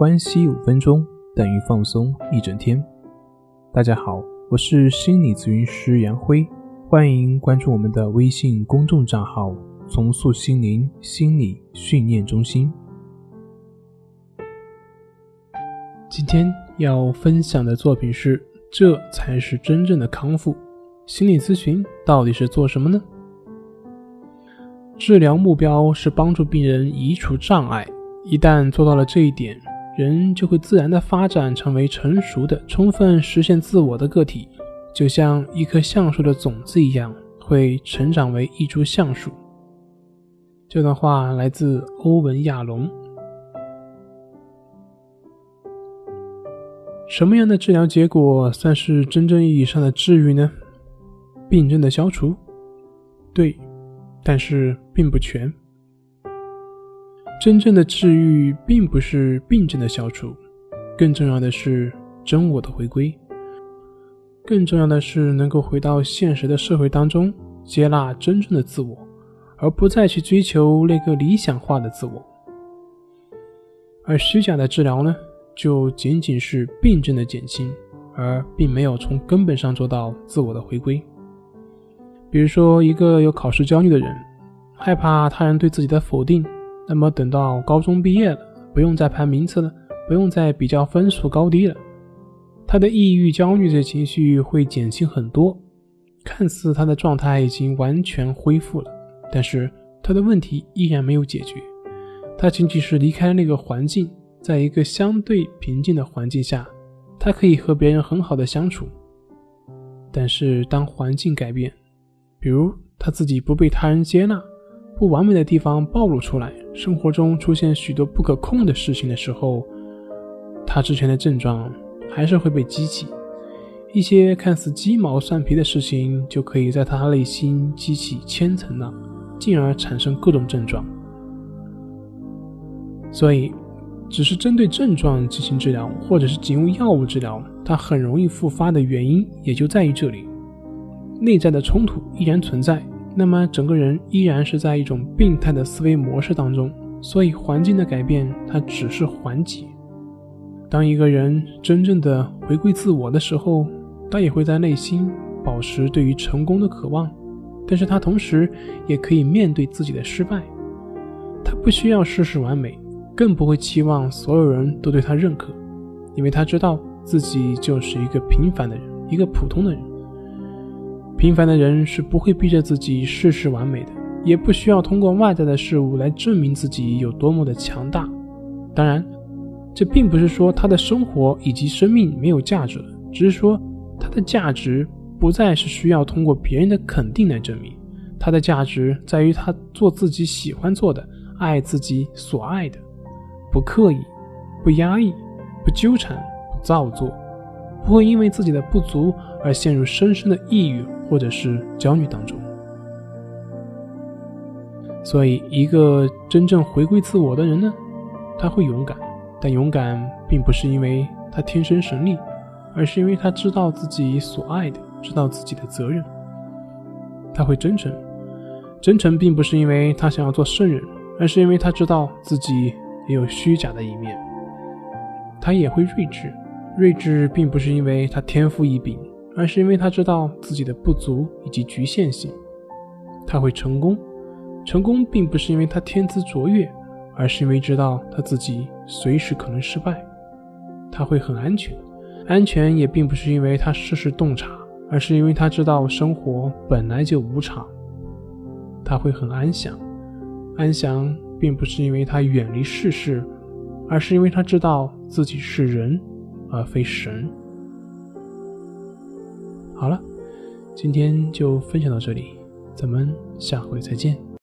关系五分钟等于放松一整天。大家好，我是心理咨询师杨辉，欢迎关注我们的微信公众账号“重塑心灵心理训练中心”。今天要分享的作品是：这才是真正的康复。心理咨询到底是做什么呢？治疗目标是帮助病人移除障碍。一旦做到了这一点，人就会自然的发展成为成熟的、充分实现自我的个体，就像一棵橡树的种子一样，会成长为一株橡树。这段话来自欧文·亚龙。什么样的治疗结果算是真正意义上的治愈呢？病症的消除，对，但是并不全。真正的治愈并不是病症的消除，更重要的是真我的回归。更重要的是能够回到现实的社会当中，接纳真正的自我，而不再去追求那个理想化的自我。而虚假的治疗呢，就仅仅是病症的减轻，而并没有从根本上做到自我的回归。比如说，一个有考试焦虑的人，害怕他人对自己的否定，那么等到高中毕业了，不用再排名次了，不用再比较分数高低了，他的抑郁、焦虑的情绪会减轻很多。看似他的状态已经完全恢复了，但是他的问题依然没有解决。他仅仅是离开那个环境，在一个相对平静的环境下，他可以和别人很好的相处。但是当环境改变，比如他自己不被他人接纳，不完美的地方暴露出来，生活中出现许多不可控的事情的时候，他之前的症状还是会被激起。一些看似鸡毛蒜皮的事情，就可以在他内心激起千层浪，进而产生各种症状。所以，只是针对症状进行治疗，或者是仅用药物治疗，它很容易复发的原因也就在于这里。内在的冲突依然存在，那么整个人依然是在一种病态的思维模式当中。所以环境的改变，它只是缓解。当一个人真正的回归自我的时候，他也会在内心保持对于成功的渴望，但是他同时也可以面对自己的失败。他不需要事事完美，更不会期望所有人都对他认可，因为他知道自己就是一个平凡的人，一个普通的人。平凡的人是不会逼着自己事事完美的，也不需要通过外在的事物来证明自己有多么的强大。当然，这并不是说他的生活以及生命没有价值了，只是说他的价值不再是需要通过别人的肯定来证明。他的价值在于他做自己喜欢做的，爱自己所爱的，不刻意，不压抑，不纠缠，不造作，不会因为自己的不足而陷入深深的抑郁。或者是焦虑当中，所以一个真正回归自我的人呢，他会勇敢，但勇敢并不是因为他天生神力，而是因为他知道自己所爱的，知道自己的责任。他会真诚，真诚并不是因为他想要做圣人，而是因为他知道自己也有虚假的一面。他也会睿智，睿智并不是因为他天赋异禀。而是因为他知道自己的不足以及局限性，他会成功。成功并不是因为他天资卓越，而是因为知道他自己随时可能失败。他会很安全，安全也并不是因为他事事洞察，而是因为他知道生活本来就无常。他会很安详，安详并不是因为他远离世事，而是因为他知道自己是人，而非神。好了，今天就分享到这里，咱们下回再见。